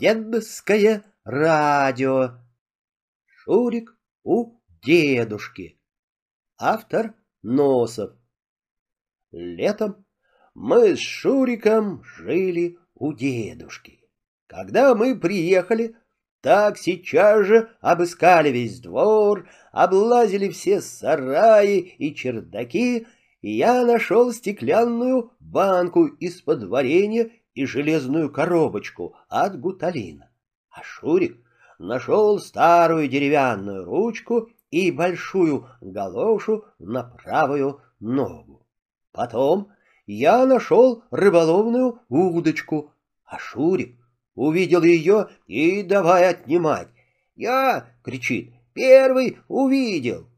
дедовское радио. Шурик у дедушки. Автор Носов. Летом мы с Шуриком жили у дедушки. Когда мы приехали, так сейчас же обыскали весь двор, облазили все сараи и чердаки, и я нашел стеклянную банку из-под варенья и железную коробочку от гуталина. А Шурик нашел старую деревянную ручку и большую галошу на правую ногу. Потом я нашел рыболовную удочку, а Шурик увидел ее и давай отнимать. «Я!» — кричит. «Первый увидел!»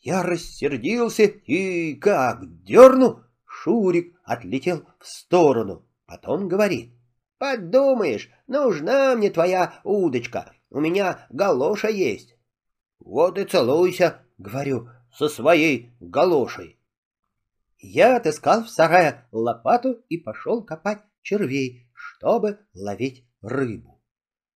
Я рассердился и как дерну, Шурик отлетел в сторону. Потом говорит. «Подумаешь, нужна мне твоя удочка, у меня галоша есть». «Вот и целуйся», — говорю, — «со своей галошей». Я отыскал в сарае лопату и пошел копать червей, чтобы ловить рыбу.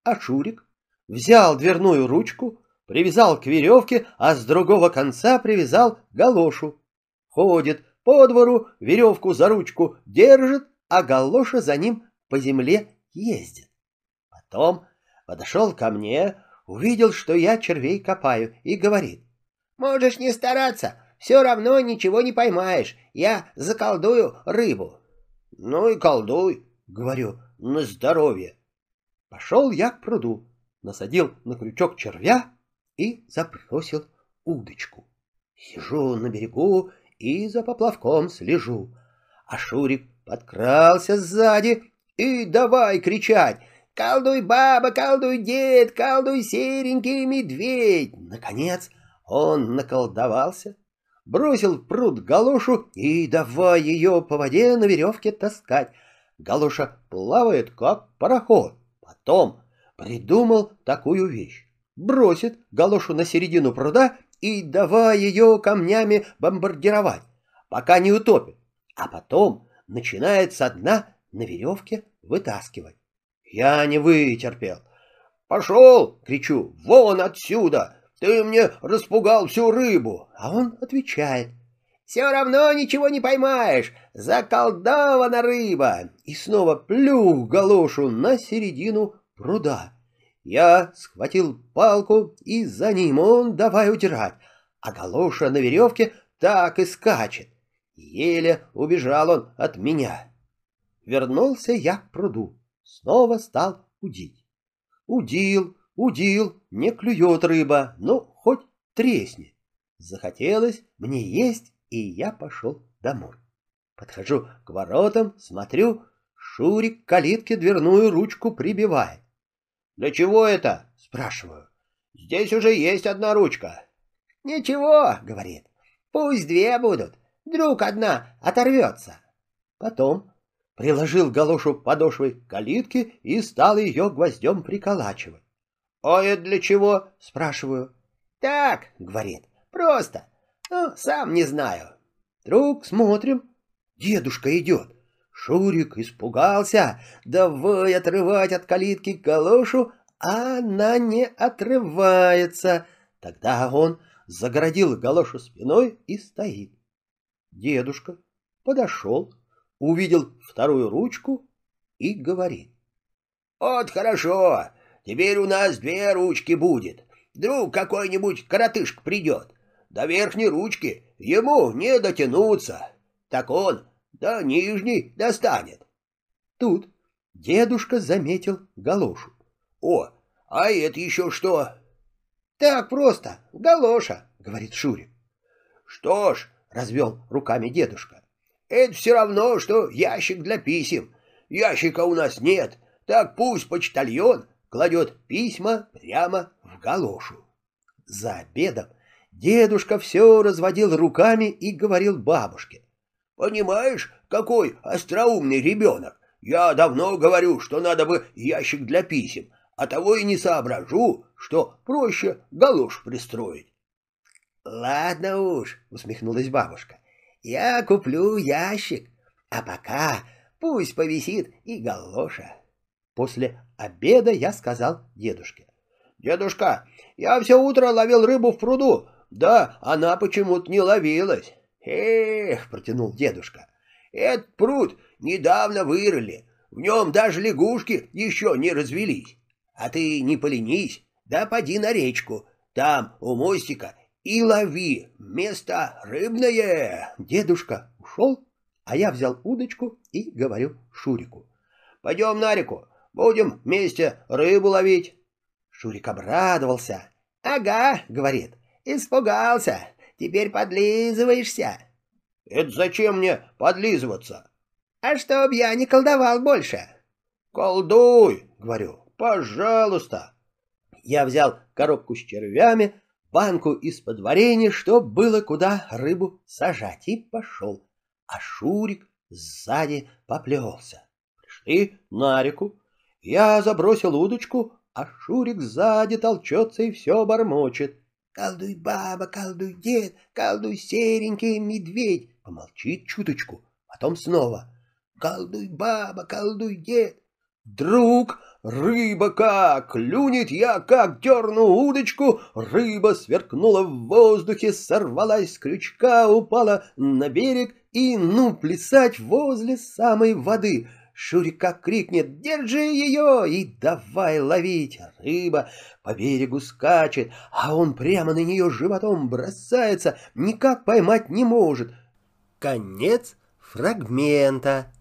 А Шурик взял дверную ручку, привязал к веревке, а с другого конца привязал галошу. Ходит по двору, веревку за ручку держит, а галоша за ним по земле ездит. Потом подошел ко мне, увидел, что я червей копаю, и говорит. «Можешь не стараться, все равно ничего не поймаешь, я заколдую рыбу». «Ну и колдуй», — говорю, — «на здоровье». Пошел я к пруду, насадил на крючок червя и забросил удочку. Сижу на берегу и за поплавком слежу, а Шурик подкрался сзади и давай кричать «Колдуй, баба, колдуй, дед, колдуй, серенький медведь!» Наконец он наколдовался, бросил в пруд галошу и давай ее по воде на веревке таскать. Галоша плавает, как пароход. Потом придумал такую вещь. Бросит галошу на середину пруда и давай ее камнями бомбардировать, пока не утопит. А потом начинает со дна на веревке вытаскивать. Я не вытерпел. «Пошел!» — кричу. «Вон отсюда! Ты мне распугал всю рыбу!» А он отвечает. «Все равно ничего не поймаешь! Заколдована рыба!» И снова плюх галошу на середину пруда. Я схватил палку, и за ним он давай удирать, а галоша на веревке так и скачет. Еле убежал он от меня. Вернулся я к пруду, снова стал удить. Удил, удил, не клюет рыба, ну, хоть тресни. Захотелось мне есть, и я пошел домой. Подхожу к воротам, смотрю, Шурик калитке дверную ручку прибивает. «Для чего это?» — спрашиваю. «Здесь уже есть одна ручка». «Ничего», — говорит, — «пусть две будут, вдруг одна оторвется». Потом приложил галошу подошвой к калитке и стал ее гвоздем приколачивать. «А это для чего?» — спрашиваю. «Так», — говорит, — «просто. Ну, сам не знаю». Вдруг смотрим, дедушка идет. Шурик испугался, давай отрывать от калитки галошу, а она не отрывается. Тогда он загородил галошу спиной и стоит. Дедушка подошел, увидел вторую ручку и говорит. «Вот хорошо, теперь у нас две ручки будет. Вдруг какой-нибудь коротышка придет. До верхней ручки ему не дотянуться. Так он до нижней достанет». Тут дедушка заметил галошу. «О, а это еще что?» «Так просто, галоша», — говорит Шурик. «Что ж», — развел руками дедушка, это все равно, что ящик для писем. Ящика у нас нет, так пусть почтальон кладет письма прямо в галошу. За обедом дедушка все разводил руками и говорил бабушке. «Понимаешь, какой остроумный ребенок? Я давно говорю, что надо бы ящик для писем, а того и не соображу, что проще галош пристроить». «Ладно уж», — усмехнулась бабушка, я куплю ящик, а пока пусть повисит и галоша. После обеда я сказал дедушке. «Дедушка, я все утро ловил рыбу в пруду, да она почему-то не ловилась». «Эх», — протянул дедушка, — «этот пруд недавно вырыли, в нем даже лягушки еще не развелись. А ты не поленись, да поди на речку, там у мостика и лови, место рыбное». Дедушка ушел, а я взял удочку и говорю Шурику. «Пойдем на реку, будем вместе рыбу ловить». Шурик обрадовался. «Ага», — говорит, — «испугался, теперь подлизываешься». «Это зачем мне подлизываться?» «А чтоб я не колдовал больше». «Колдуй», — говорю, — «пожалуйста». Я взял коробку с червями, банку из-под варенья, чтоб было куда рыбу сажать, и пошел. А Шурик сзади поплелся. Пришли на реку. Я забросил удочку, а Шурик сзади толчется и все бормочет. «Колдуй, баба, колдуй, дед, колдуй, серенький медведь!» Помолчит чуточку, потом снова. «Колдуй, баба, колдуй, дед!» Вдруг рыба как клюнет, я как дерну удочку, рыба сверкнула в воздухе, сорвалась с крючка, упала на берег и, ну, плясать возле самой воды. Шурик как крикнет «Держи ее!» и давай ловить. Рыба по берегу скачет, а он прямо на нее животом бросается, никак поймать не может. Конец фрагмента.